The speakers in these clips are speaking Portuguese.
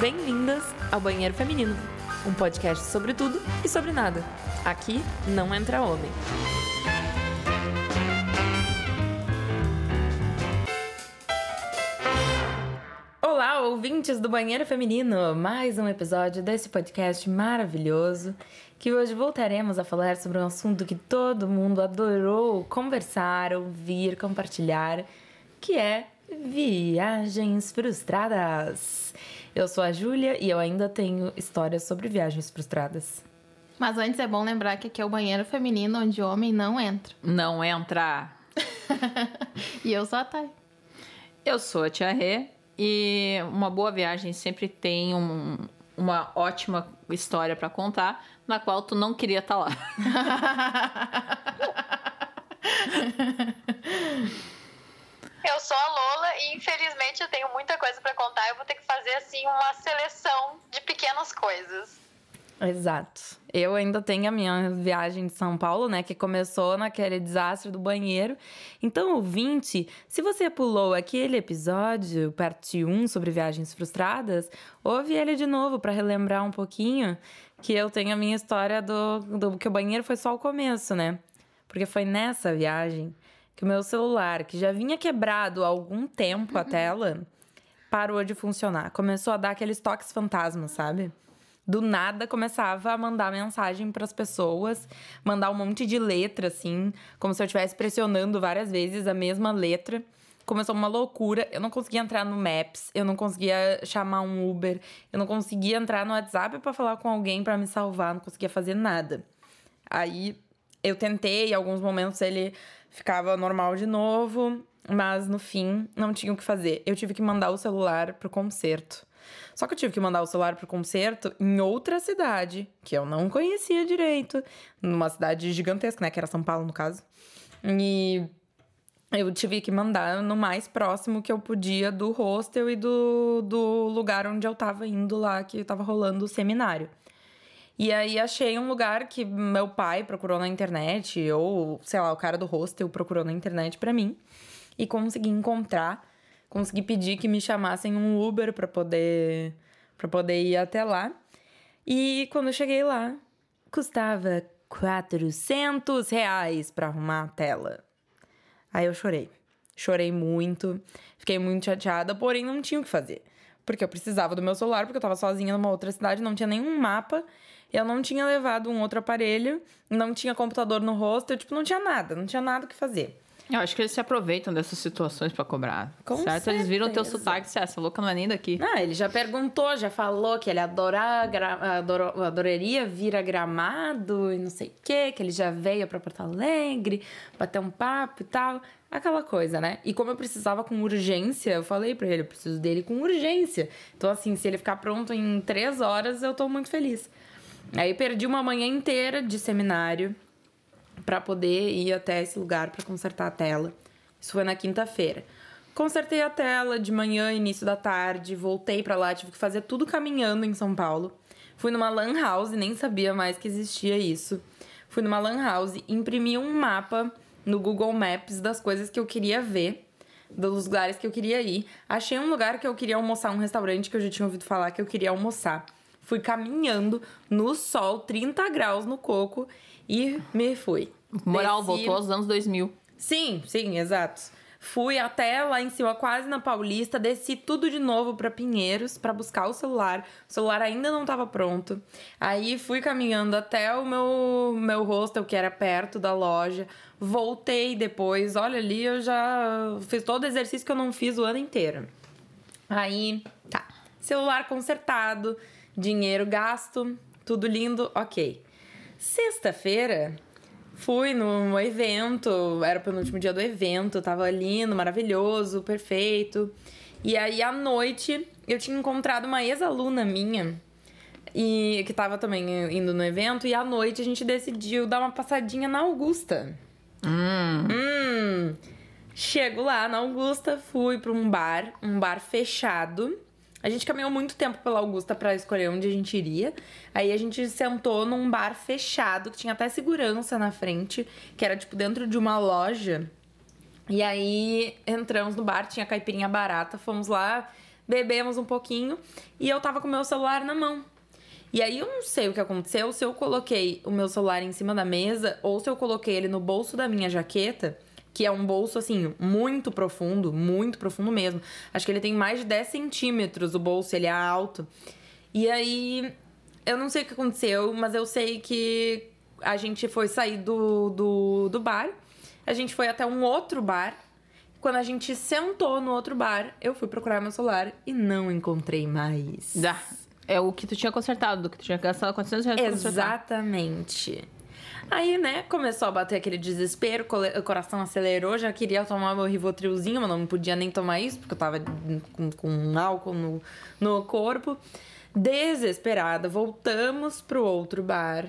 Bem-vindas ao Banheiro Feminino, um podcast sobre tudo e sobre nada. Aqui não entra homem. Olá, ouvintes do Banheiro Feminino! Mais um episódio desse podcast maravilhoso que hoje voltaremos a falar sobre um assunto que todo mundo adorou conversar, ouvir, compartilhar, que é viagens frustradas. Eu sou a Júlia e eu ainda tenho histórias sobre viagens frustradas. Mas antes é bom lembrar que aqui é o banheiro feminino onde o homem não entra. Não entra. e eu sou a Thay. Eu sou a Tia Rê e uma boa viagem sempre tem um, uma ótima história para contar, na qual tu não queria estar tá lá. Eu sou a Lola e infelizmente eu tenho muita coisa para contar. Eu vou ter que fazer assim uma seleção de pequenas coisas. Exato. Eu ainda tenho a minha viagem de São Paulo, né, que começou naquele desastre do banheiro. Então, ouvinte, se você pulou aquele episódio, parte 1 sobre viagens frustradas, ouve ele de novo para relembrar um pouquinho que eu tenho a minha história do, do que o banheiro foi só o começo, né? Porque foi nessa viagem que o meu celular, que já vinha quebrado há algum tempo a tela, parou de funcionar. Começou a dar aqueles toques fantasmas, sabe? do nada começava a mandar mensagem para as pessoas, mandar um monte de letra assim, como se eu estivesse pressionando várias vezes a mesma letra. Começou uma loucura, eu não conseguia entrar no Maps, eu não conseguia chamar um Uber, eu não conseguia entrar no WhatsApp para falar com alguém para me salvar, não conseguia fazer nada. Aí eu tentei, em alguns momentos ele ficava normal de novo, mas no fim não tinha o que fazer. Eu tive que mandar o celular pro concerto. Só que eu tive que mandar o celular pro concerto em outra cidade, que eu não conhecia direito, numa cidade gigantesca, né, que era São Paulo no caso. E eu tive que mandar no mais próximo que eu podia do hostel e do, do lugar onde eu tava indo lá, que tava rolando o seminário. E aí achei um lugar que meu pai procurou na internet, ou sei lá, o cara do hostel procurou na internet para mim, e consegui encontrar consegui pedir que me chamassem um Uber para poder para poder ir até lá. E quando eu cheguei lá, custava 400 reais para arrumar a tela. Aí eu chorei. Chorei muito, fiquei muito chateada, porém não tinha o que fazer. Porque eu precisava do meu celular, porque eu tava sozinha numa outra cidade, não tinha nenhum mapa, eu não tinha levado um outro aparelho, não tinha computador no rosto, eu, tipo, não tinha nada, não tinha nada o que fazer. Eu acho que eles se aproveitam dessas situações para cobrar. Com certo? Certeza. Eles viram teu sotaque e disseram, essa louca não é nem daqui. Ah, ele já perguntou, já falou que ele adora, ador, adoraria vir a Gramado e não sei o quê, que ele já veio para Porto Alegre, bater um papo e tal. Aquela coisa, né? E como eu precisava com urgência, eu falei para ele, eu preciso dele com urgência. Então, assim, se ele ficar pronto em três horas, eu tô muito feliz. Aí perdi uma manhã inteira de seminário para poder ir até esse lugar para consertar a tela. Isso foi na quinta-feira. Consertei a tela de manhã, início da tarde, voltei para lá, tive que fazer tudo caminhando em São Paulo. Fui numa lan house, nem sabia mais que existia isso. Fui numa lan house, imprimi um mapa no Google Maps das coisas que eu queria ver, dos lugares que eu queria ir. Achei um lugar que eu queria almoçar, um restaurante que eu já tinha ouvido falar que eu queria almoçar. Fui caminhando no sol, 30 graus no coco e me fui. Moral, Desci... voltou aos anos 2000. Sim, sim, exato. Fui até lá em cima, quase na Paulista, desci tudo de novo para Pinheiros para buscar o celular. O celular ainda não estava pronto. Aí fui caminhando até o meu meu hostel que era perto da loja. Voltei depois. Olha ali, eu já fiz todo o exercício que eu não fiz o ano inteiro. Aí, tá. Celular consertado, dinheiro gasto, tudo lindo, ok. Sexta-feira, fui no evento, era o penúltimo dia do evento, tava lindo, maravilhoso, perfeito. E aí, à noite, eu tinha encontrado uma ex-aluna minha, e que tava também indo no evento, e à noite a gente decidiu dar uma passadinha na Augusta. Hum. Hum. Chego lá na Augusta, fui para um bar, um bar fechado a gente caminhou muito tempo pela Augusta para escolher onde a gente iria. Aí a gente sentou num bar fechado, que tinha até segurança na frente, que era tipo dentro de uma loja. E aí entramos no bar, tinha caipirinha barata, fomos lá bebemos um pouquinho e eu tava com meu celular na mão. E aí eu não sei o que aconteceu, se eu coloquei o meu celular em cima da mesa ou se eu coloquei ele no bolso da minha jaqueta, que é um bolso assim, muito profundo, muito profundo mesmo. Acho que ele tem mais de 10 centímetros o bolso, ele é alto. E aí eu não sei o que aconteceu, mas eu sei que a gente foi sair do, do, do bar, a gente foi até um outro bar. Quando a gente sentou no outro bar, eu fui procurar meu celular e não encontrei mais. Dá. É o que tu tinha consertado, do que tu tinha gastado 400 reais. Exatamente. Aí, né, começou a bater aquele desespero, o coração acelerou, já queria tomar meu Rivotrilzinho, mas não podia nem tomar isso, porque eu tava com, com álcool no, no corpo. Desesperada, voltamos pro outro bar.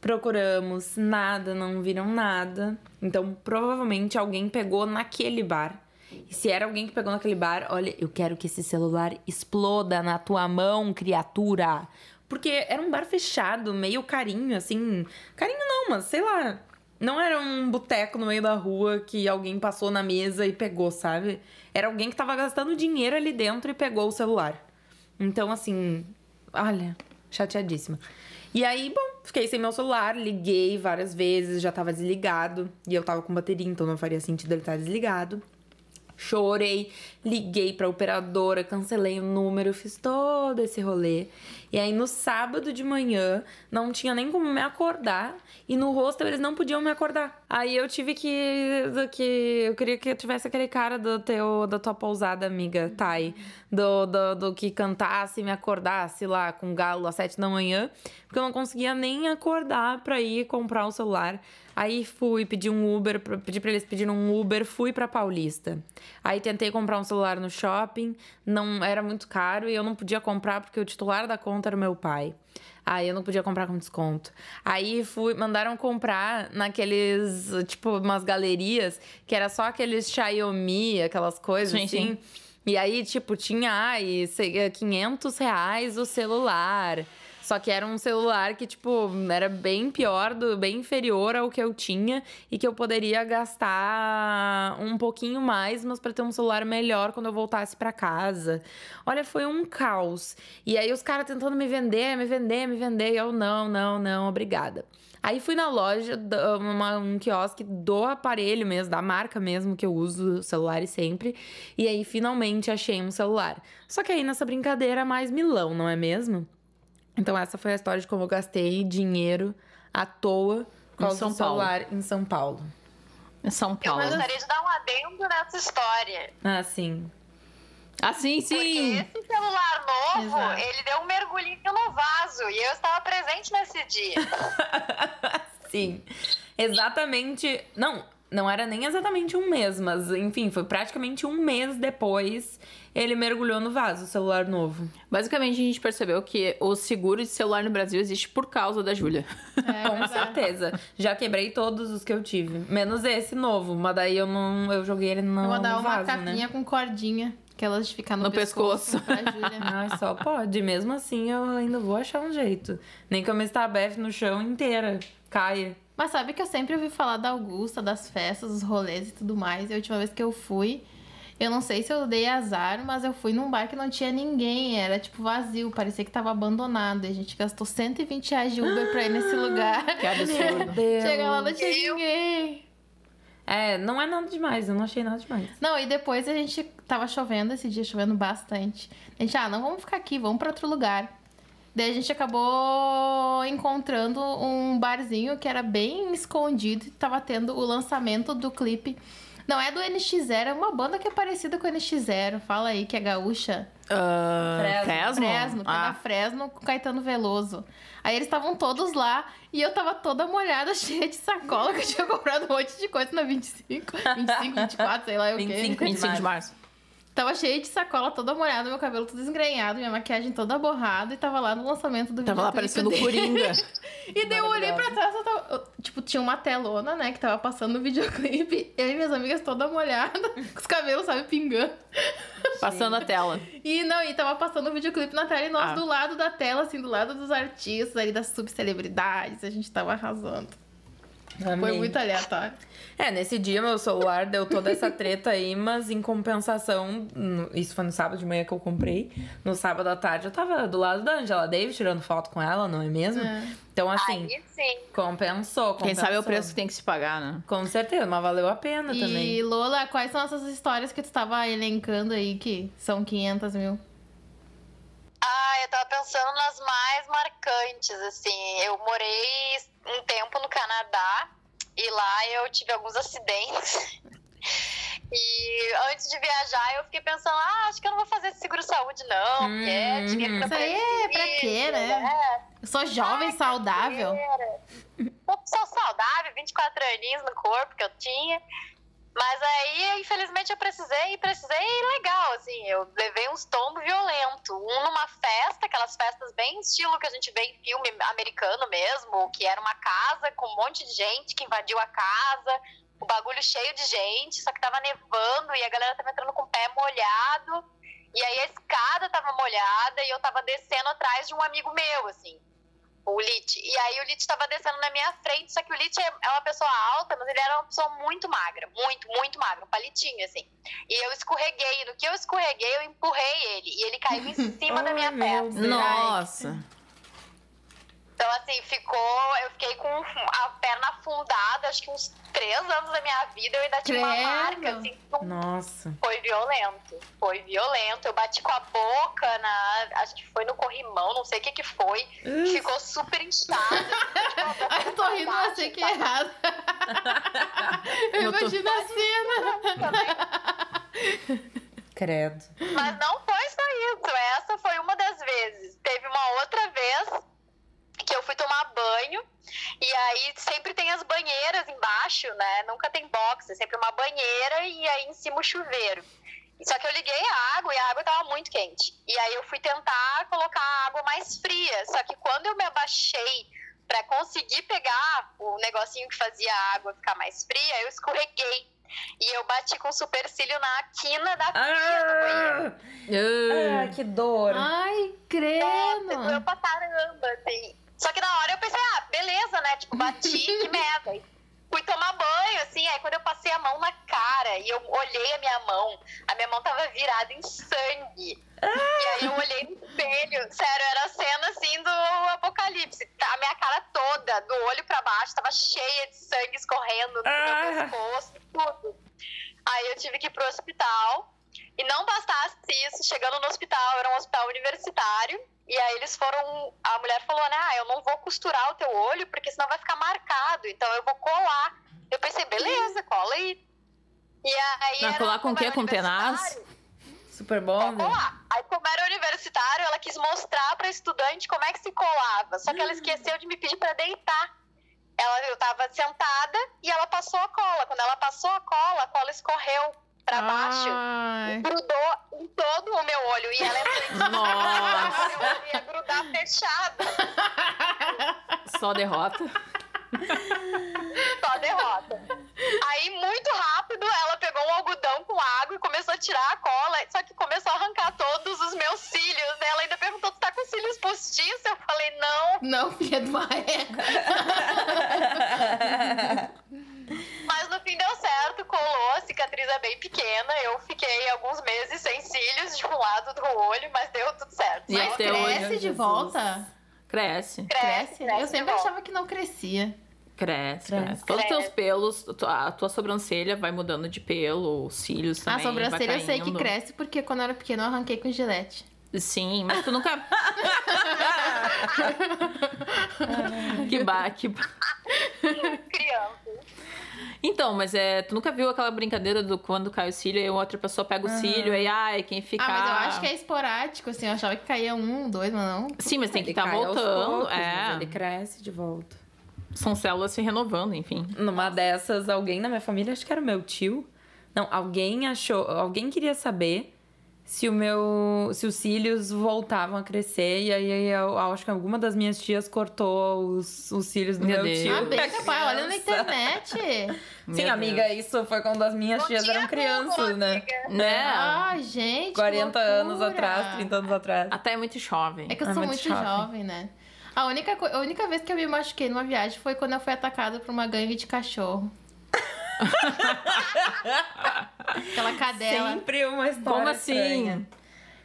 Procuramos, nada, não viram nada. Então, provavelmente alguém pegou naquele bar. E se era alguém que pegou naquele bar, olha, eu quero que esse celular exploda na tua mão, criatura. Porque era um bar fechado, meio carinho, assim. Carinho não, mas sei lá. Não era um boteco no meio da rua que alguém passou na mesa e pegou, sabe? Era alguém que tava gastando dinheiro ali dentro e pegou o celular. Então, assim, olha, chateadíssima. E aí, bom, fiquei sem meu celular, liguei várias vezes, já tava desligado. E eu tava com bateria, então não faria sentido ele estar desligado. Chorei, liguei pra operadora, cancelei o número, fiz todo esse rolê. E aí no sábado de manhã não tinha nem como me acordar e no hostel eles não podiam me acordar. Aí eu tive que que eu queria que eu tivesse aquele cara do teu da tua pousada amiga, Thay, do, do, do que cantasse e me acordasse lá com galo às sete da manhã, porque eu não conseguia nem acordar pra ir comprar o celular. Aí fui pedir um Uber, pedi pra eles pedirem um Uber, fui pra Paulista. Aí tentei comprar um celular no shopping, não era muito caro e eu não podia comprar porque o titular da conta era o meu pai. Aí eu não podia comprar com desconto. Aí fui, mandaram comprar naqueles, tipo, umas galerias que era só aqueles Xiaomi, aquelas coisas Sim, assim. sim. E aí, tipo, tinha ai, sei, 500 reais o celular. Só que era um celular que, tipo, era bem pior, do, bem inferior ao que eu tinha e que eu poderia gastar um pouquinho mais, mas para ter um celular melhor quando eu voltasse para casa. Olha, foi um caos. E aí os caras tentando me vender, me vender, me vender, e eu não, não, não, obrigada. Aí fui na loja, uma- um quiosque do aparelho mesmo, da marca mesmo que eu uso celulares sempre. E aí finalmente achei um celular. Só que aí nessa brincadeira mais milão, não é mesmo? Então essa foi a história de como eu gastei dinheiro à toa causa São do Paulo. celular em São Paulo. São Eu Paulo. gostaria de dar um adendo nessa história. Ah, sim. Ah, sim, sim. Porque esse celular novo, Exato. ele deu um mergulhinho no vaso. E eu estava presente nesse dia. Sim. Exatamente. Não, não era nem exatamente um mês, mas enfim, foi praticamente um mês depois ele mergulhou no vaso, o celular novo. Basicamente, a gente percebeu que o seguro de celular no Brasil existe por causa da Júlia. É, Com verdade. certeza. Já quebrei todos os que eu tive. Menos esse novo. Mas daí eu não. Eu joguei ele no, Eu vou dar no uma vaso, capinha né? com cordinha, aquelas de ficar no, No pescoço. pescoço. Ai, só pode. Mesmo assim, eu ainda vou achar um jeito. Nem que eu me estabefe no chão inteira. Caia. Mas sabe que eu sempre ouvi falar da Augusta, das festas, dos rolês e tudo mais. E a última vez que eu fui, eu não sei se eu dei azar, mas eu fui num bar que não tinha ninguém. Era tipo vazio, parecia que tava abandonado. E a gente gastou 120 reais de Uber pra ir nesse lugar. Que absurdo. Deus. Chega lá, não tinha Eu- ninguém. É, não é nada demais. Eu não achei nada demais. Não, e depois a gente tava chovendo esse dia, chovendo bastante. A gente, ah, não vamos ficar aqui, vamos pra outro lugar. Daí a gente acabou encontrando um barzinho que era bem escondido e tava tendo o lançamento do clipe. Não é do NX0, é uma banda que é parecida com o NX0. Fala aí que é gaúcha. Ah, Fresno. Fresno? Fresno, na Ah, Fresno com Caetano Veloso. Aí eles estavam todos lá e eu tava toda molhada, cheia de sacola, que eu tinha comprado um monte de coisa na 25, 25, 24, sei lá o quê. 25. 25 de março. Tava cheia de sacola, toda molhada, meu cabelo todo esgrenhado, minha maquiagem toda borrada e tava lá no lançamento do Tava lá videoclipe parecendo o dele. Coringa. E daí eu olhei pra trás, eu tava, eu- tipo, tinha uma telona, né, que tava passando no videoclipe. Eu e minhas amigas toda molhada, com os cabelos, sabe, pingando. Passando a tela. E não, e tava passando o videoclipe na tela e nós Ah. do lado da tela, assim, do lado dos artistas ali, das subcelebridades, a gente tava arrasando. Foi muito aleatório. É, nesse dia meu celular deu toda essa treta aí, mas em compensação, no- isso foi no sábado de manhã que eu comprei. No sábado à tarde eu tava do lado da Angela Davis tirando foto com ela, não é mesmo? É. Então, assim, compensou, compensou. Quem sabe é o preço que tem que se pagar, né? Com certeza, mas valeu a pena E também. Lola, quais são essas histórias que tu tava elencando aí que são 500 mil? Eu tava pensando nas mais marcantes, assim. Eu morei um tempo no Canadá e lá eu tive alguns acidentes. E antes de viajar, eu fiquei pensando, ah, acho que eu não vou fazer seguro-saúde, não, porque é Hum. dinheiro pra Isso aí é pra quê, né? Eu sou jovem, Ai, saudável. Eu sou saudável, 24 aninhos no corpo que eu tinha. Mas aí, infelizmente, eu precisei e precisei legal, assim. Eu levei uns tombos violentos. Um numa festa, aquelas festas bem estilo que a gente vê em filme americano mesmo, que era uma casa com um monte de gente que invadiu a casa, o bagulho cheio de gente, só que tava nevando e a galera tava entrando com o pé molhado. E aí a escada tava molhada e eu tava descendo atrás de um amigo meu, assim o Lit. E aí o Lit tava descendo na minha frente, só que o Lit é é uma pessoa alta, mas ele era uma pessoa muito magra, muito, muito magra, um palitinho, assim. E eu escorreguei, no que eu escorreguei, eu empurrei ele, e ele caiu em cima da minha perna. Nossa. Então, assim, ficou, eu fiquei com a perna afundada, acho que uns três anos da minha vida, eu ainda tinha uma Credo. marca, assim, Nossa. foi violento. Foi violento. Eu bati com a boca na. Acho que foi no corrimão, não sei o que que foi. Ficou super inchada. Eu tô rindo, mas sei que é errado. Eu Eu tô- imagino a cena. Credo. Mas não foi só isso. Essa foi uma das vezes. Teve uma outra vez que eu fui tomar banho. E aí sempre tem as banheiras embaixo, né? Nunca tem box, é sempre uma banheira e aí em cima o chuveiro. Só que eu liguei a água e a água tava muito quente. E aí eu fui tentar colocar a água mais fria. Só que quando eu me abaixei pra conseguir pegar o negocinho que fazia a água ficar mais fria, eu escorreguei. E eu bati com o supercílio na quina da pia do banheiro. Ah, Ah, que dor. Ai, Doeu credo. pra caramba, assim. Só que na hora eu pensei, ah, beleza, né? Tipo, bati, que merda. E Fui tomar banho, assim, aí quando eu passei a mão na cara e eu olhei a minha mão, a minha mão tava virada em sangue. E aí eu olhei no espelho, sério, era a cena assim do apocalipse. A minha cara toda, do olho pra baixo, tava cheia de sangue escorrendo do Ah. meu pescoço, tudo. Aí eu tive que ir pro hospital. E não bastasse isso, chegando no hospital, era um hospital universitário. E aí eles foram. A mulher falou, né? Ah, eu não vou costurar o teu olho, porque senão vai ficar marcado. Então eu vou colar. Eu pensei, beleza, cola aí. E aí. Era- colar com o quê? Com tenaz? Super bom, né? colar. Aí, como era universitário, ela quis mostrar pra estudante como é que se colava. Só que ela esqueceu de me pedir pra deitar. Ela, eu tava sentada e ela passou a cola. Quando ela passou a cola, a cola escorreu pra baixo. Ai. Grudou em todo o meu olho. E ela em cima Nossa. olho ia grudar fechado. só derrota. Só derrota. Aí, muito rápido, ela pegou um algodão com água e começou a tirar a cola. Só que começou a arrancar todos os meus cílios. né? Ela ainda perguntou: Tu tá com cílios postiços? Eu falei: Não. Não, filha de uma. Mas no fim deu certo, colou. A cicatriz é bem pequena. Eu fiquei alguns meses sem cílios de um lado do olho, mas deu tudo certo. E Mas hoje, cresce de Jesus. volta? Cresce. Cresce? Eu de sempre achava que não crescia. Cresce, Cresce. cresce. Todos os teus pelos, a tua sobrancelha vai mudando de pelo, os cílios também. a sobrancelha vai eu sei que cresce porque quando eu era pequena eu arranquei com gilete. Sim, mas tu nunca. que ba... que ba- Criança. Então, mas é, tu nunca viu aquela brincadeira do quando cai o cílio e outra pessoa pega o cílio e ai, quem fica. Ah, mas eu acho que é esporádico, assim. Eu achava que caía um, dois, mas não. Sim, mas tem que Ele estar cai aos voltando. poucos, é. Ele cresce de volta. São células se renovando, enfim. Numa dessas, alguém na minha família, acho que era o meu tio. Não, alguém achou. Alguém queria saber se o meu. se os cílios voltavam a crescer. E aí eu, eu acho que alguma das minhas tias cortou os, os cílios do Meu meu, tio. Ah, bem pra capaz, olha na internet. Sim, Meu amiga, isso foi quando as minhas Não tias eram crianças, né? amiga. Né? Ah, gente. que 40 anos atrás, 30 anos atrás. Até é muito jovem. É que eu É sou muito muito jovem. jovem, né? A única, a única vez que eu me machuquei numa viagem foi quando eu fui atacada por uma gangue de cachorro. Aquela cadela. Sempre uma história Como assim? estranha.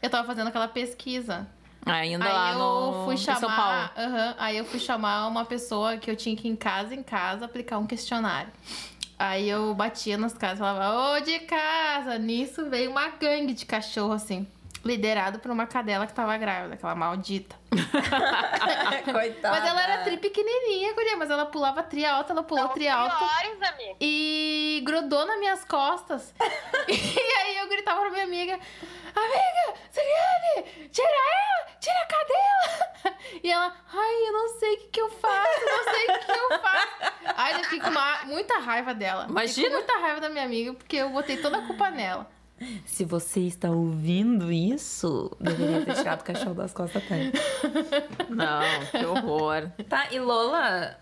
Eu tava fazendo aquela pesquisa. Ainda aí lá eu no fui em São Paulo. chamar. aí eu fui chamar uma pessoa que eu tinha que ir em casa em casa aplicar um questionário. Aí eu batia nas casas e falava, ô de casa! Nisso veio uma gangue de cachorro, assim. Liderado por uma cadela que tava grávida, aquela maldita. Coitada. Mas ela era tri pequenininha, guria, mas ela pulava tri alta, ela pulou São tri piores, amigo. e grudou nas minhas costas. e aí eu gritava pra minha amiga: Amiga, Siriane, tira ela, tira a cadela. E ela, ai, eu não sei o que, que eu faço, eu não sei o que, que eu faço. Ai, eu fiquei com uma- muita raiva dela. Fiquei Imagina. com muita raiva da minha amiga, porque eu botei toda a culpa nela. Se você está ouvindo isso, deveria ter tirado o cachorro das costas até. Não, que horror. Tá, e Lola,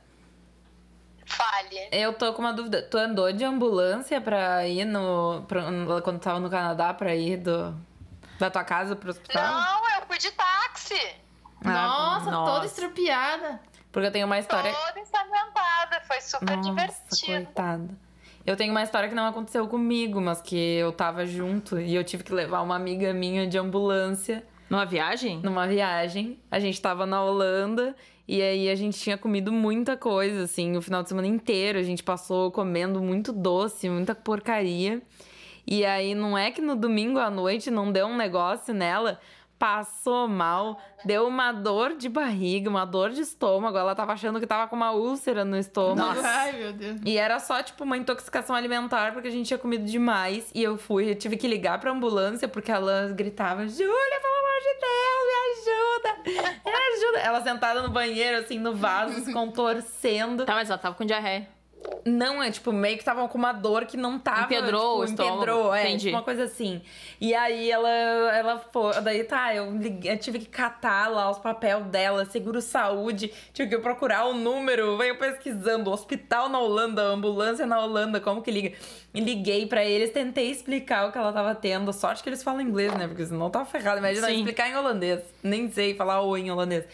Fale. eu tô com uma dúvida. Tu andou de ambulância pra ir no. Pra, quando tava no Canadá, pra ir do, da tua casa pro hospital? Não, eu fui de táxi. Ah, nossa, nossa. toda estrupiada. Porque eu tenho uma história. Toda ensanguentada. Foi super Nossa, divertido. coitada. Eu tenho uma história que não aconteceu comigo, mas que eu tava junto e eu tive que levar uma amiga minha de ambulância Numa viagem? numa viagem. A gente tava na Holanda e aí a gente tinha comido muita coisa, assim, o final de semana inteiro. A gente passou comendo muito doce, muita porcaria. E aí não é que no domingo à noite não deu um negócio nela. Passou mal, deu uma dor de barriga, uma dor de estômago. Ela tava achando que tava com uma úlcera no estômago. Ai, meu Deus. E era só, tipo, uma intoxicação alimentar, porque a gente tinha comido demais. E eu fui, eu tive que ligar pra ambulância, porque ela gritava, Júlia, pelo amor de Deus, me ajuda! Me ajuda! Ela sentada no banheiro, assim, no vaso, se contorcendo. Tá, mas ela tava com diarreia. Não, é tipo, meio que tava com uma dor que não tava. Empedrou o tipo, estômago. empedrou, é, Entendi. tipo uma coisa assim. E aí ela, ela foi. Daí tá, eu, liguei- eu tive que catar lá os papéis dela, seguro saúde, tive que procurar o número, veio pesquisando, hospital na Holanda, ambulância na Holanda, como que liga? E liguei pra eles, tentei explicar o que ela tava tendo. Sorte que eles falam inglês, né? Porque senão tava ferrado. Imagina explicar em holandês. Nem sei falar oi em holandês.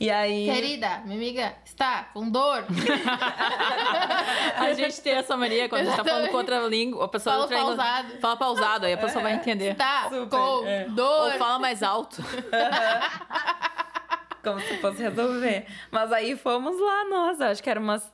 E aí. Querida, minha amiga, está com dor? A gente tem essa mania quando a gente tá falando com outra língua. A pessoa Fala outra língua- pausado. Fala pausado, aí a pessoa vai entender. Está Super, com é. Ou dor? fala mais alto. Como se fosse resolver. Mas aí fomos lá, nossa, acho que era umas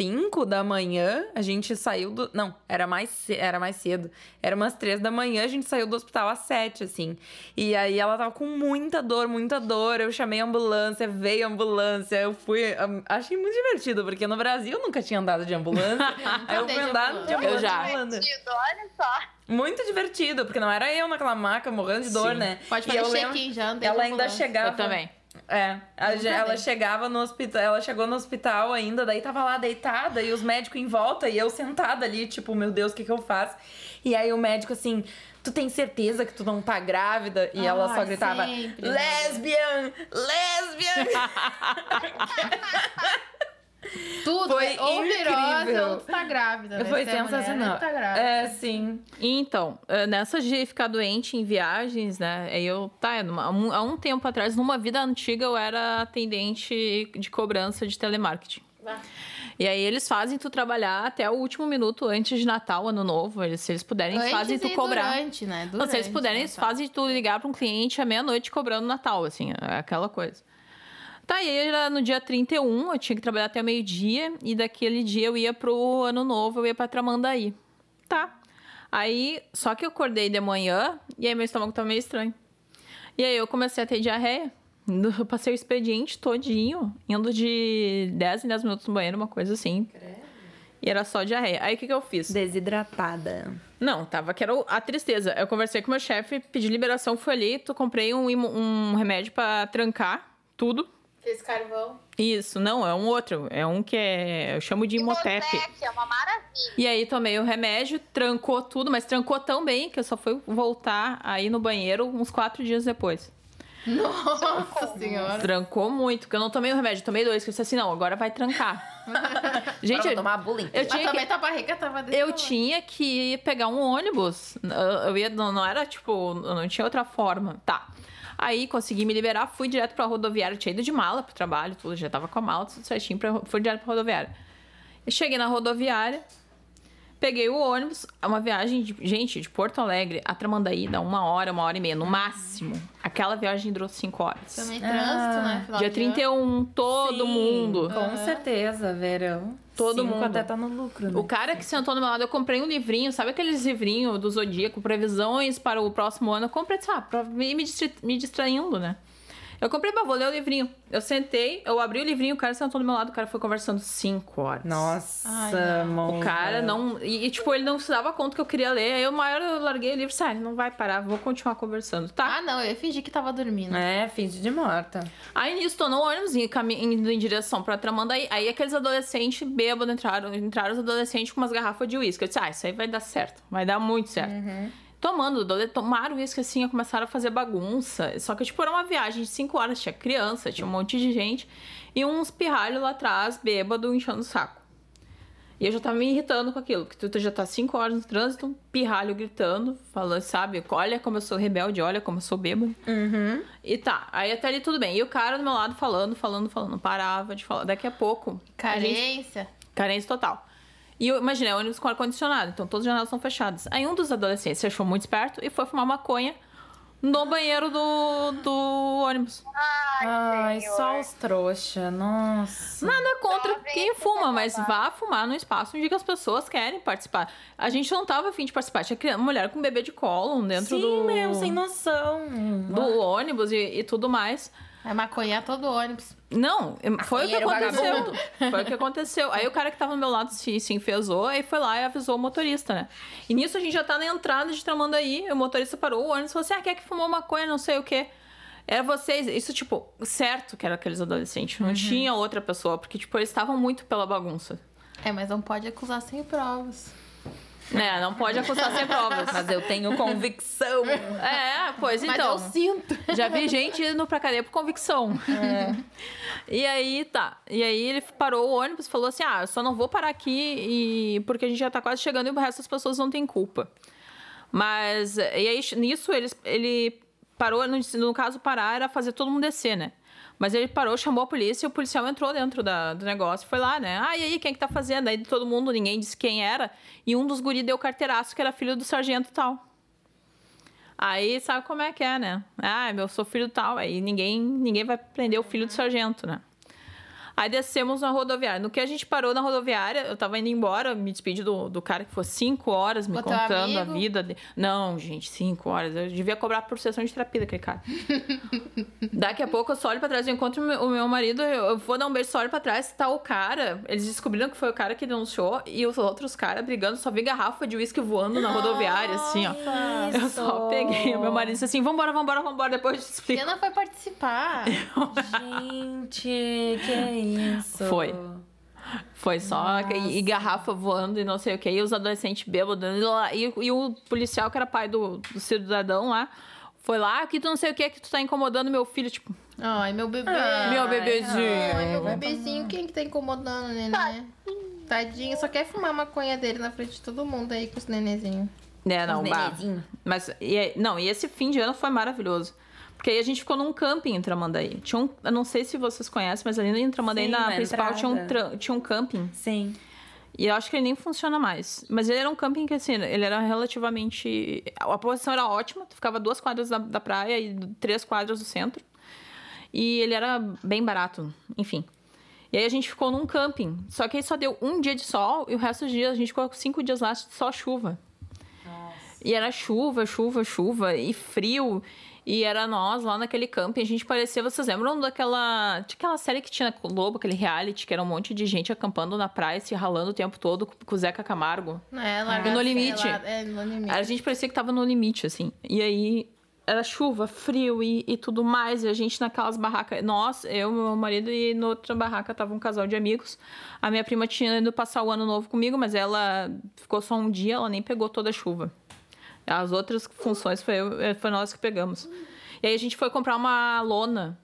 5 da manhã. A gente saiu do. Não, era mais, era mais cedo. Era umas 3 da manhã, a gente saiu do hospital às 7, assim. E aí ela tava com muita dor, muita dor. Eu chamei a ambulância, veio a ambulância. Eu fui. Achei muito divertido, porque no Brasil eu nunca tinha andado de ambulância. aí eu fui de andar ambulância. de Eu ambulância já. na Holanda. Divertido, olha só. Muito divertido, porque não era eu naquela maca morrendo de dor, Sim. né? Pode fazer eu lembro- check-in, já andei de Ela ainda ambulância. chegava. Eu também. É, a ela chegava no hospital, ela chegou no hospital ainda, daí tava lá deitada e os médicos em volta e eu sentada ali, tipo, meu Deus, o que que eu faço? E aí o médico assim, tu tem certeza que tu não tá grávida? E ela só gritava, sempre. lesbian, lesbian! Tudo, Foi é ou incrível. ou tá grávida. né? Foi é mulher, sensacional. Tá grávida. É, sim. Então, eh, nessa de ficar doente em viagens, né? aí Eu, tá, há um, tempo atrás, numa vida antiga, eu era atendente de cobrança de telemarketing. E aí eles fazem tu trabalhar até o último minuto antes de Natal, Ano Novo. Eles, se eles puderem, eles Antes fazem tu cobrar. Durante, né? Não, se eles Durante, puderem, eles fazem tu ligar pra um cliente à meia-noite cobrando Natal, assim, é aquela coisa. Tá, e aí era no dia 31, eu tinha que trabalhar até meio-dia, e daquele dia eu ia pro ano novo, eu ia pra Tramandaí. Tá. Aí, só que eu acordei de manhã, e aí meu estômago tava meio estranho. E aí eu comecei a ter diarreia. Eu passei o expediente todinho, indo de 10 em 10 minutos no banheiro, uma coisa assim. E era só diarreia. Aí o que, que eu fiz? Desidratada. Não, tava que era a tristeza. Eu conversei com meu chefe, pedi liberação, fui ali, comprei um, um remédio pra trancar tudo. Esse carvão. Isso, não, é um outro. É um que é. Eu chamo de Imotep. Imotec, é uma maravilha. E aí tomei o remédio, trancou tudo, mas trancou tão bem que eu só fui voltar aí no banheiro uns quatro dias depois. Nossa senhora. Trancou muito, porque eu não tomei o remédio, tomei dois, que eu disse assim, não, agora vai trancar. Gente, eu, tomar bullying. eu tinha que também tua barriga tava desse Eu tamanho. tinha que pegar um ônibus. Eu eu ia, não, não era tipo, não tinha outra forma. Tá. Aí consegui me liberar, fui direto pra rodoviária. Tinha ido de mala pro trabalho, tudo, já tava com a mala, tudo certinho, pra, fui direto pra rodoviária. Cheguei na rodoviária, peguei o ônibus, é uma viagem, de, gente, de Porto Alegre a Tramandaí dá uma hora, uma hora e meia, no máximo. Aquela viagem durou cinco horas. Também Ah, trânsito, né? Final Dia de ano. 31, todo Sim, mundo. Com certeza, verão. Todo Cinco mundo. até tá no lucro, né? O cara que sentou do meu lado, eu comprei um livrinho, sabe aqueles livrinhos do Zodíaco, previsões para o próximo ano? Eu comprei, sabe, pra me, me distraindo, né? Eu comprei pra vou ler o livrinho. Eu sentei, eu abri o livrinho, o cara sentou do meu lado, o cara foi conversando cinco horas. Nossa, Ai, amor. O cara não. E, e, tipo, ele não se dava conta que eu queria ler. Aí, uma hora eu larguei o livro, sério, não vai parar, vou continuar conversando, tá? Ah, não, eu ia fingir que tava dormindo. É, finge de morta. Aí nisso, tô no ônibus e indo em direção pra Tramandaí. Aí aqueles adolescentes bêbados entraram, entraram os adolescentes com umas garrafas de uísque. Eu disse, ah, isso aí vai dar certo. Vai dar muito certo. Tomando, tomaram uísque assim, começaram a fazer bagunça. Só que, tipo, era uma viagem de cinco horas, tinha criança, tinha um monte de gente. E uns pirralhos lá atrás, bêbado, enchendo o saco. E eu já tava me irritando com aquilo, porque tu já tá cinco horas no trânsito, um pirralho gritando, falando, sabe, olha como eu sou rebelde, olha como eu sou bêbado. Uhum. E tá, aí até ali tudo bem. E o cara do meu lado falando, falando, falando, parava de falar. Daqui a pouco. a gente- Carência. Carência total. E eu imaginei, é ônibus com ar-condicionado, então todas as janelas estão fechadas. Aí um dos adolescentes se achou muito esperto e foi fumar maconha no banheiro do, do ônibus. Ai, senhor. só os trouxa, nossa. Nada contra quem isso fuma, é mas vá fumar no espaço onde as pessoas querem participar. A gente não tava afim de participar. Tinha criança, mulher com bebê de colo dentro Sim, do, meu, sem noção. do ônibus e, e tudo mais. É maconhar todo ônibus. Não, foi o que Maconheiro aconteceu. vagabundo. Foi o que aconteceu. Aí o cara que tava no meu lado se, se enfesou, aí foi lá e avisou o motorista, né? E nisso a gente já tá na entrada de Tramandaí, o motorista parou o ônibus e falou assim: ah, quer que fumou maconha, não sei o quê. Era vocês, isso, tipo, certo que era aqueles adolescentes, não tinha outra pessoa, porque, tipo, eles estavam muito pela bagunça. É, mas não pode acusar sem provas. Né, não pode acusar sem provas. Mas eu tenho convicção. É, pois Mas então. eu sinto. Já vi gente indo pra cadeia por convicção. E aí, tá. E aí ele parou o ônibus e falou assim: ah, eu só não vou parar aqui e... porque a gente já tá quase chegando e o resto das pessoas não tem culpa. Mas, e aí, nisso, eles, ele parou, no, no caso, parar era fazer todo mundo descer, né? Mas ele parou, chamou a polícia e o policial entrou dentro da, do negócio. Foi lá, né? Ah, e aí, quem que tá fazendo? Aí todo mundo, ninguém disse quem era. E um dos guris deu carteiraço, que era filho do sargento e tal. Aí sabe como é que é, né? Ah, meu, sou filho tal. Aí ninguém, ninguém vai prender o filho do sargento, né? Aí descemos na rodoviária. No que a gente parou na rodoviária, eu tava indo embora, me despedi do, do cara que foi cinco horas me O contando a vida dele. Não, gente, cinco horas. Eu devia cobrar por sessão de terapia daquele cara. Daqui a pouco eu só olho pra trás, eu encontro o meu, marido, eu, eu vou dar um beijo, só olho pra trás, tá o cara. Eles descobriram que foi o cara que denunciou e os outros caras brigando, só vi garrafa de uísque voando na rodoviária, assim, ó. Eu só peguei. O meu marido disse assim: vambora, vambora, vambora, depois eu te explico. Não foi participar. Gente, que é isso? Foi. Foi só. E, e garrafa voando e não sei o que. E os adolescentes bêbados. E, e, o policial, que era pai do, do cidadão lá, foi lá, que tu não sei o que, que tu tá incomodando meu filho. Tipo, Ai, meu bebê. meu bebezinho. Ai, meu bebezinho. Quem que tá incomodando neném? Tadinho, só quer fumar maconha dele na frente de todo mundo aí com os nenenzinhos. né, não, bah. Mas, e, não, e esse fim de ano foi maravilhoso. Porque aí a gente ficou num camping em Tramandaí. Tinha um, eu não sei se vocês conhecem, mas ali em Tramandaí, Sim, na na principal, tinha um, tinha um camping. Sim. E eu acho que ele nem funciona mais. Mas ele era um camping que, assim, ele era relativamente. A posição era ótima, tu ficava duas quadras da, da praia e três quadras do centro. E ele era bem barato, enfim. E aí a gente ficou num camping. Só que aí só deu um dia de sol e o resto dos dias a gente ficou cinco dias lá só chuva. E era chuva, chuva, chuva e frio. E era nós lá naquele camping. A gente parecia. Vocês lembram daquela. De aquela série que tinha na Globo, aquele reality, que era um monte de gente acampando na praia, se ralando o tempo todo com com o Zeca Camargo? É No limite. lá, É, no limite. A gente parecia que tava no limite, assim. E aí era chuva, frio e, e tudo mais. E a gente naquelas barracas. Nós, eu, meu marido e na outra barraca tava um casal de amigos. A minha prima tinha ido passar o ano novo comigo, mas ela ficou só um dia, ela nem pegou toda a chuva. As outras funções foi, eu- foi nós que pegamos. E aí a gente foi comprar uma lona.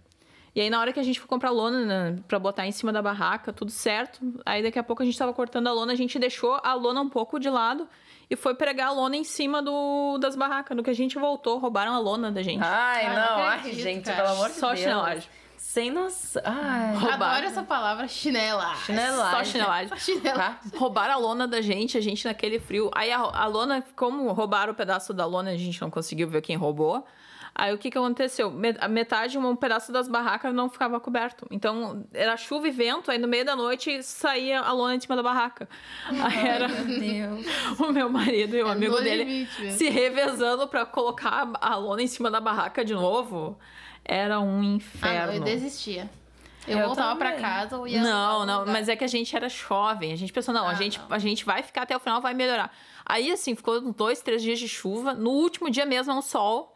E aí, na hora que a gente foi comprar lona né, pra botar em cima da barraca, tudo certo. Aí, daqui a pouco, a gente tava cortando a lona, a gente deixou a lona um pouco de lado e foi pregar a lona em cima do, das barracas. No que a gente voltou, roubaram a lona da gente. Ai, Ah, não. não Ai, acredito, gente, cara. pelo amor de Só Deus. chinelagem. Sem noção. Ai. Roubaram. Adoro essa palavra, chinela. Chinelagem. Só chinelagem. Só chinela. Tá? Roubaram a lona da gente, a gente naquele frio. Aí a, a lona, como roubaram o pedaço da lona, a gente não conseguiu ver quem roubou. Aí o que que aconteceu? Metade, um pedaço das barracas não ficava coberto. Então era chuva e vento, aí no meio da noite saía a lona em cima da barraca. Aí era Meu Deus. o meu marido e o É amigo dele limite mesmo. se revezando pra colocar a lona em cima da barraca de novo. Era um Ah, não, inferno. eu desistia. Eu, Eu voltava pra também. casa ou ia Não, não, mas é que a gente era jovem. A gente pensou, não, a, Ah, gente, não. a gente vai ficar até o final, vai melhorar. Aí, assim, ficou dois, três dias de chuva. No último dia mesmo, um sol.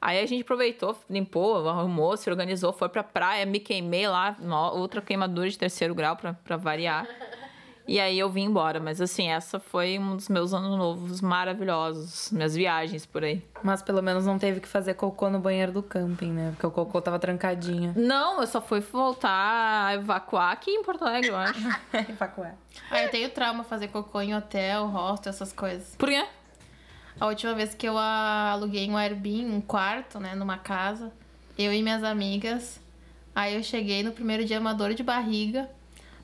Aí a gente aproveitou, limpou, arrumou, se organizou, foi pra praia, me queimei lá, outra queimadura de terceiro grau pra, pra variar. E aí eu vim embora. Mas assim, essa foi um dos meus anos novos maravilhosos. Minhas viagens por aí. Mas pelo menos não teve que fazer cocô no banheiro do camping, né? Porque o cocô tava trancadinho. Não, eu só fui voltar a evacuar aqui em Porto Alegre, eu acho. Evacuar. Ah, eu tenho trauma fazer cocô em hotel, hostel, essas coisas. Por quê? A última vez que eu aluguei um Airbnb, um quarto, né, numa casa, eu e minhas amigas. Aí eu cheguei no primeiro dia uma dor de barriga.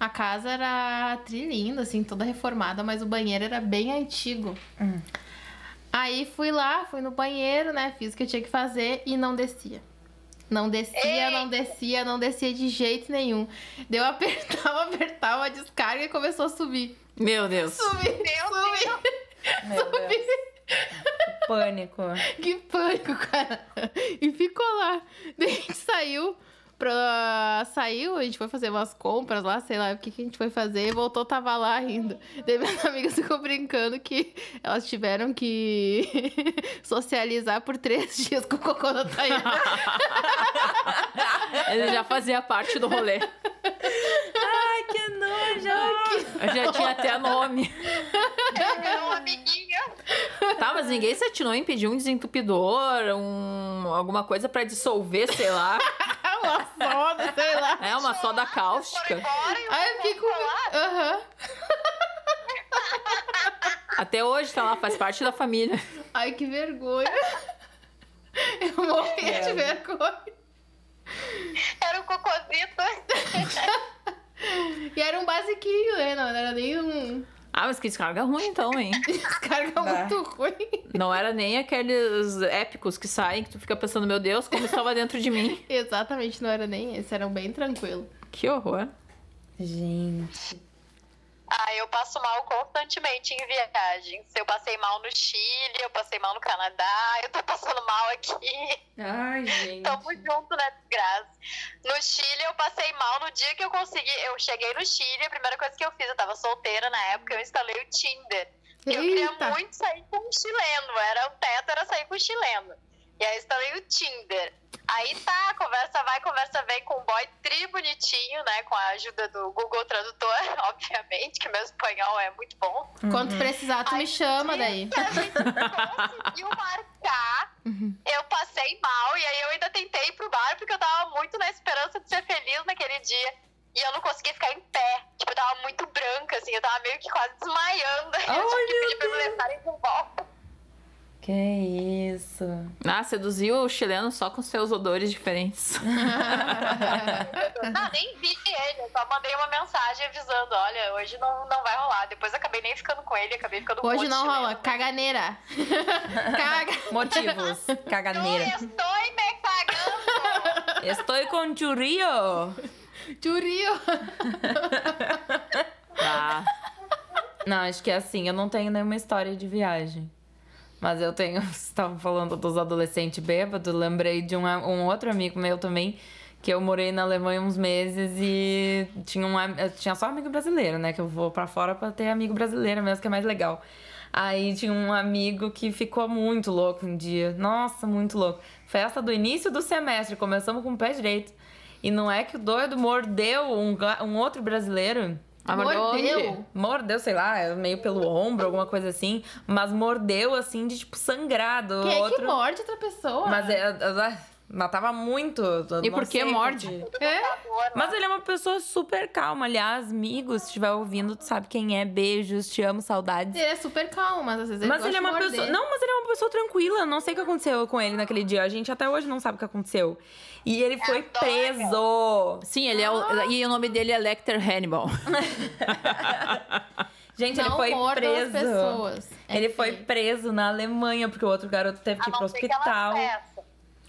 A casa era trilinda, assim, toda reformada, mas o banheiro era bem antigo. Aí fui lá, fui no banheiro, né, fiz o que eu tinha que fazer e não descia. Não descia, não descia, não descia de jeito nenhum. Deu apertava, apertava a descarga e começou a subir. Meu Deus. Subir, subir. Meu Deus. Pânico. Que pânico, cara. E ficou lá. Daí a gente saiu pra. Saiu, a gente foi fazer umas compras lá, sei lá o que, que a gente foi fazer, e voltou, tava lá ainda. Daí minhas amigas ficou brincando que elas tiveram que socializar por três dias com o cocô da Tayana. Ele já fazia parte do rolê. Ai, que nojo! Eu já tinha até nome. Tá, mas ninguém se atinou em pedir um desentupidor, um, alguma coisa pra dissolver, sei lá. Uma soda, sei lá. É, uma soda cáustica. embora Aí eu fiquei com. Aham. Até hoje tá lá, faz parte da família. Ai, que vergonha. Eu morria de vergonha. Era um cocôzito. E era um basiquinho, né? Não era nem um. Ah, mas que descarga ruim então, hein? Descarga Bah. muito ruim. Não era nem aqueles épicos que saem que tu fica pensando, meu Deus, como estava dentro de mim. Exatamente, não era nem esse, era um bem tranquilo. Que horror. Gente. Ah, eu passo mal constantemente em viagens. Eu passei mal no Chile, eu passei mal no Canadá, eu tô passando mal aqui. Ai, gente. Tamo junto, né, desgraça. No Chile eu passei mal no dia que eu consegui. Eu cheguei no Chile, a primeira coisa que eu fiz, eu tava solteira na época, eu instalei o Tinder. Eu queria muito sair com um chileno. Era o teto, era sair com um chileno. E aí instalei o Tinder. Aí tá, conversa vai, conversa vem com um boy tri bonitinho, né? Com a ajuda do Google Tradutor, obviamente, que meu espanhol é muito bom. Quando precisar, tu me chama daí. A gente conseguiu marcar. Eu passei mal e aí eu ainda tentei ir pro bar porque eu tava muito na esperança de ser feliz naquele dia. E eu não consegui ficar em pé. Tipo, eu tava muito branca, assim, eu tava meio que quase desmaiando. Aí eu tive que pedir pra me levarem de volta. Que isso. Ah, seduziu o chileno só com seus odores diferentes. Não, nem vi ele, eu só mandei uma mensagem avisando, olha, hoje não, não vai rolar. Depois acabei nem ficando com ele, acabei ficando com Hoje não chileno. rola, caganeira. Caga. Motivos. Eu Caganeira. estou me cagando. Estou com churrio. Churio. Ah, Não, acho que é assim, eu não tenho nenhuma história de viagem. Mas eu tenho. Vocês estavam falando dos adolescentes bêbados, lembrei de um, um outro amigo meu também, que eu morei na Alemanha uns meses e tinha, um, tinha só amigo brasileiro, né? Que eu vou pra fora pra ter amigo brasileiro mesmo, que é mais legal. Aí tinha um amigo que ficou muito louco um dia. Nossa, muito louco. Festa do início do semestre, começamos com o pé direito. E não é que o doido mordeu um, um outro brasileiro. Ah, Mordeu. Mordeu, sei lá, meio pelo ombro, alguma coisa assim. Mas mordeu, assim, de tipo sangrado. Quem é que outro... morde outra pessoa? Mas é. É- Mas tava muito. E por que morde? porque- É? Mas ele é uma pessoa super calma. Aliás, amigos, se estiver ouvindo, tu sabe quem é. Beijos, te amo, saudades. Ele é super calmo, mas às vezes Mas ele é uma pessoa. Não, mas ele é uma pessoa tranquila. Eu Não sei o que aconteceu com ele naquele dia. A gente até hoje não sabe o que aconteceu. E ele foi adoro. preso. Sim, ele é o. E o nome dele é Lecter Hannibal. Gente, Não ele foi preso. pessoas. É ele foi preso na Alemanha, porque o outro garoto teve que ir pro que hospital.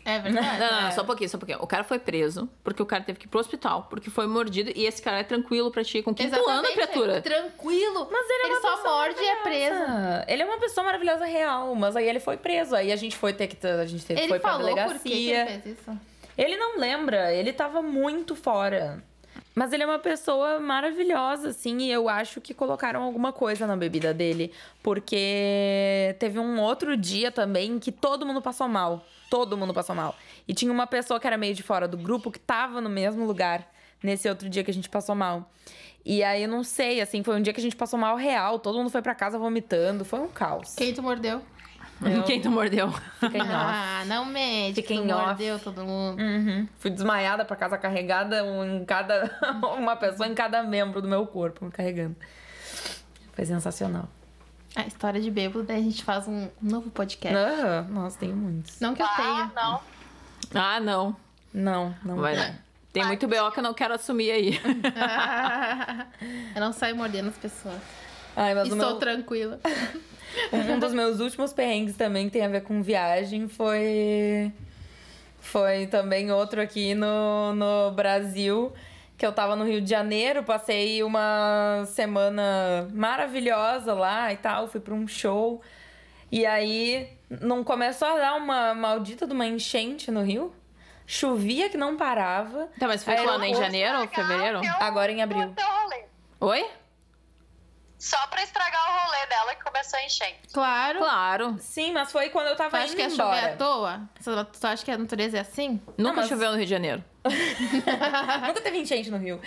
É verdade. Não, não, não, É. só um pouquinho, só um pouquinho. O cara foi preso porque o cara teve que ir pro hospital, porque foi mordido e esse cara é tranquilo pra ti. Com quinto ano, Exatamente, criatura. Tranquilo. Mas ele é Ele uma só pessoa morde e é preso. Ele é uma pessoa maravilhosa real, mas aí ele foi preso. Aí a gente foi ter que. A gente teve, Ele foi pra falou delegacia. por que, que ele fez isso? Ele não lembra, ele tava muito fora. Mas ele é uma pessoa maravilhosa, assim, e eu acho que colocaram alguma coisa na bebida dele. Porque teve um outro dia também que todo mundo passou mal. Todo mundo passou mal. E tinha uma pessoa que era meio de fora do grupo que tava no mesmo lugar nesse outro dia que a gente passou mal. E aí eu não sei, assim, foi um dia que a gente passou mal real. Todo mundo foi pra casa vomitando. Foi um caos. Quem tu mordeu? Eu- Quem tu mordeu? Fiquei em off. Ah, não mente. Fiquei em off. mordeu todo mundo. Uhum. Fui desmaiada pra casa carregada, um em cada. uma pessoa em cada membro do meu corpo, me carregando. Foi sensacional. A história de bêbado, daí a gente faz um novo podcast. Aham, Nossa, tenho muitos. Não que eu Ah, tenha. não. Ah, não. Não, não. Vai não. Tem muito BO que eu não quero assumir aí. eu não saio mordendo as pessoas. Ai, mas e sou meu, tranquila. um dos meus últimos perrengues também que tem a ver com viagem foi. Foi também outro aqui no, no Brasil, que eu tava no Rio de Janeiro, passei uma semana maravilhosa lá e tal, fui pra um show. E aí não começou a dar uma maldita de uma enchente no Rio? Chovia que não parava. Tá, mas foi quando? Em janeiro ou fevereiro? Agora em abril. Oi? Só pra estragar o rolê dela que começou a encher. Claro. Claro. Sim, mas foi quando eu Tu tava acha indo que é chover à toa? Você- Tu acha que a natureza é assim? Nunca mas- choveu no Rio de Janeiro. Nunca teve enchente no Rio.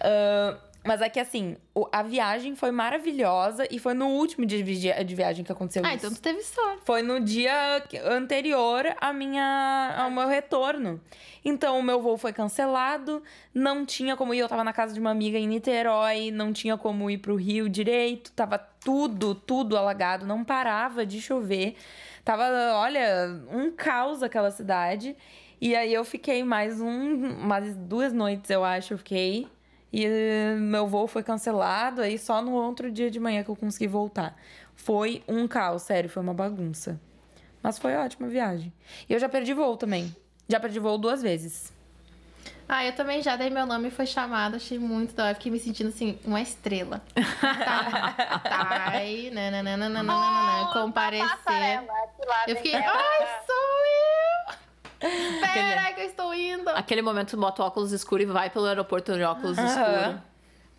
Ah, mas é que assim, o- a viagem foi maravilhosa e foi no último dia de vi- de viagem que aconteceu Ah, isso. então tu teve sorte. Foi no dia que- anterior à minha, ao meu retorno. Então, o meu voo foi cancelado, não tinha como ir. Eu tava na casa de uma amiga em Niterói, não tinha como ir pro Rio direito. Tava tudo, tudo alagado, não parava de chover. Tava, olha, um caos aquela cidade. E aí eu fiquei mais um, mais duas noites, eu acho, eu fiquei. E eh, meu voo foi cancelado, aí só no outro dia de manhã que eu consegui voltar. Foi um caos, sério, foi uma bagunça. Mas foi ótima a viagem. E eu já perdi voo também. Já perdi voo duas vezes. Ah, eu também já dei meu nome e foi chamado, achei muito da hora. Fiquei me sentindo assim, uma estrela. tá, tá, aí, nananana, comparecer. Passarela, que lá Eu fiquei, ai, sou eu! Pera que eu estou indo! Aquele momento tu bota o óculos escuro e vai pelo aeroporto de óculos Aham. escuro.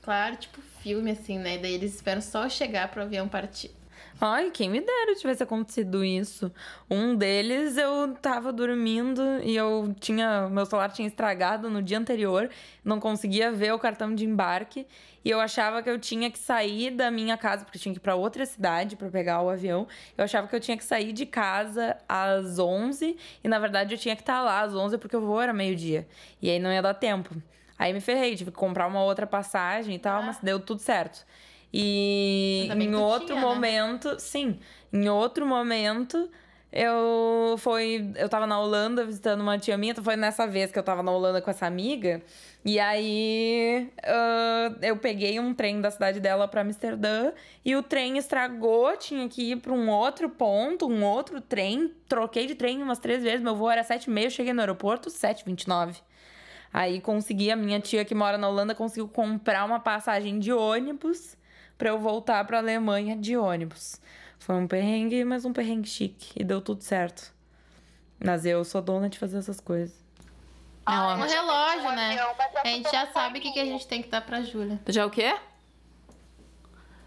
Claro, tipo filme, assim, né? Daí eles esperam só chegar pro avião partir. Ai, quem me dera tivesse acontecido isso. Um deles eu tava dormindo e eu tinha. Meu celular tinha estragado no dia anterior, não conseguia ver o cartão de embarque. E eu achava que eu tinha que sair da minha casa, porque eu tinha que ir pra outra cidade pra pegar o avião. Eu achava que eu tinha que sair de casa às 11 e na verdade eu tinha que estar lá às 11 porque o voo era meio-dia. E aí não ia dar tempo. Aí me ferrei, tive que comprar uma outra passagem e tal, mas deu tudo certo. E em outro tinha, né? momento, sim, em outro momento, eu foi, eu tava na Holanda visitando uma tia minha, então foi nessa vez que eu tava na Holanda com essa amiga, e aí ah, eu peguei um trem da cidade dela pra Amsterdã e o trem estragou, tinha que ir pra um outro ponto, um outro trem, troquei de trem umas três vezes, meu voo era sete e meia, cheguei no aeroporto sete e vinte e nove. Aí consegui, a minha tia que mora na Holanda conseguiu comprar uma passagem de ônibus pra eu voltar pra Alemanha de ônibus. Foi um perrengue, mas um perrengue chique. E deu tudo certo. Mas eu sou dona de fazer essas coisas. Ah, um já relógio, perdi um né? avião, mas A gente já não sabe o que, que a gente tem que dar pra Júlia. Já é o quê?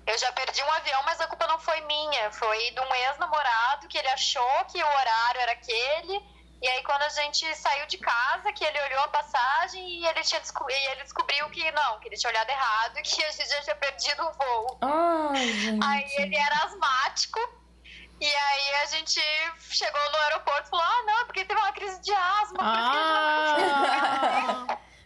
Eu já perdi um avião, mas a culpa não foi minha. Foi de um ex-namorado que ele achou que o horário era aquele. E aí, quando a gente saiu de casa, que ele olhou a passagem e ele, tinha e ele descobriu que não, que ele tinha olhado errado e que a gente já tinha perdido o voo. Ai. Aí ele era asmático. E aí a gente chegou no aeroporto e falou: Ah, não, porque teve uma crise de asma,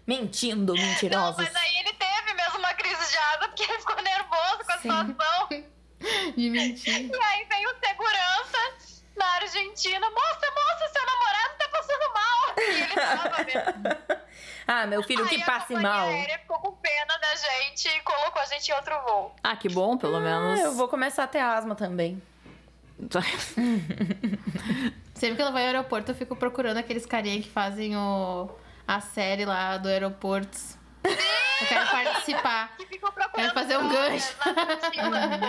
Mentindo, Não, mentirosos. mas aí ele teve mesmo uma crise de asma, porque ele ficou nervoso com a Sim. situação. De mentir. E aí veio o segurança na Argentina. Moça, moça, seu namorado tá passando mal. E ele tava mesmo. Ah, meu filho, aí que a passe mal. aérea ficou com pena da gente e colocou a gente em outro voo. Ah, que bom, pelo menos. Ah, eu vou começar a ter asma também. Sempre que eu vou ao aeroporto, eu fico procurando aqueles carinha que fazem o... a série lá do aeroportos. Eu quero participar. Que Quero fazer um gancho. mochila.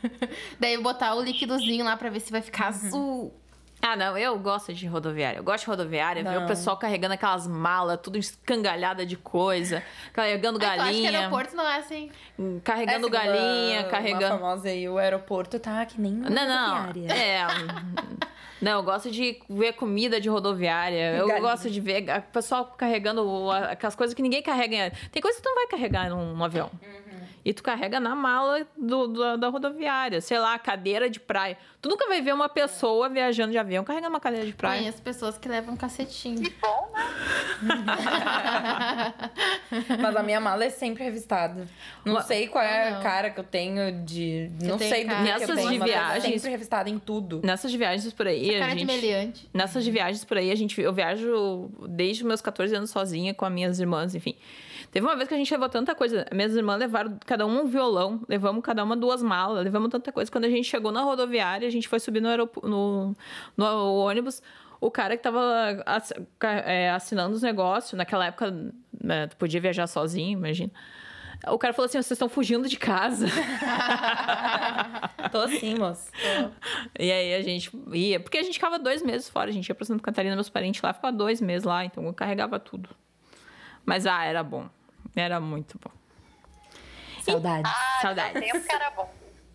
Daí botar o líquidozinho lá pra ver se vai ficar azul. Ah, não, eu gosto de rodoviária. Eu gosto de rodoviária, ver o pessoal carregando aquelas malas, tudo escangalhada de coisa, carregando Ah, tu acha que galinha, aeroporto não é assim? carregando É, galinha, Uma carregando. famosa aí, o aeroporto tá que nem uma Não, não. rodoviária. É. Não, eu gosto de ver comida de rodoviária. Eu gosto de ver o pessoal carregando aquelas coisas que ninguém carrega. Tem coisa que tu não vai carregar num, num avião. E tu carrega na mala do, do- da rodoviária. Sei lá, cadeira de praia. Tu nunca vai ver uma pessoa viajando de avião carregando uma cadeira de praia. Conheço pessoas que levam cacetinho. Que bom, né? Mas a minha mala é sempre revistada. Não sei qual é não. a cara que eu tenho de. não tem sei do que, que eu Nessas tenho, de mas é viagens- sempre revistada em tudo. Nessas de viagens por aí, a Cara de gente... meliante. Nessas de viagens por aí, a gente, eu viajo desde os meus 14 anos sozinha com as minhas irmãs, enfim. Teve uma vez que a gente levou tanta coisa. Minhas irmãs levaram cada uma um violão, levamos cada uma duas malas, levamos tanta coisa. Quando a gente chegou na rodoviária, a gente foi subir no, no, no ônibus. O cara que tava é, assinando os negócios, naquela época, né, tu podia viajar sozinho, imagina. O cara falou assim: vocês estão fugindo de casa. Tô assim, moço. E aí a gente ia, porque a gente ficava dois meses fora, a gente ia pra Santa Catarina, meus parentes lá, ficava dois meses lá, então eu carregava tudo. Mas ah, era bom. Era muito bom. Saudades. Ah, Saudades. Tempo que era bom.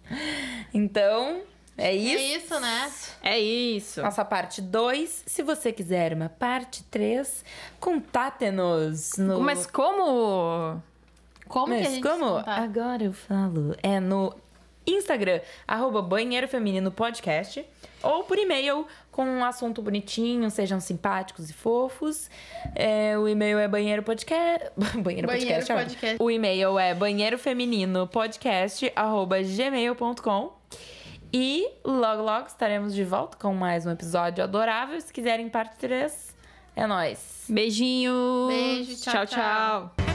Então, é É isso. isso, né? É isso. Nossa parte 2. Se você quiser uma parte 3, contate-nos no. Mas como. Como que a Mas gente como? contar? Agora eu falo. É no Instagram, arroba Banheiro Feminino Podcast. Ou por e-mail com um assunto bonitinho, sejam simpáticos e fofos. É, o e-mail é banheiro podcast. banheiro, Banheiro podcast, podcast. O e-mail é banheiro feminino podcast arroba gmail.com. E logo, logo estaremos de volta com mais um episódio adorável. Se quiserem parte 3, é nóis. Beijinho. Beijo, tchau, tchau. tchau. tchau.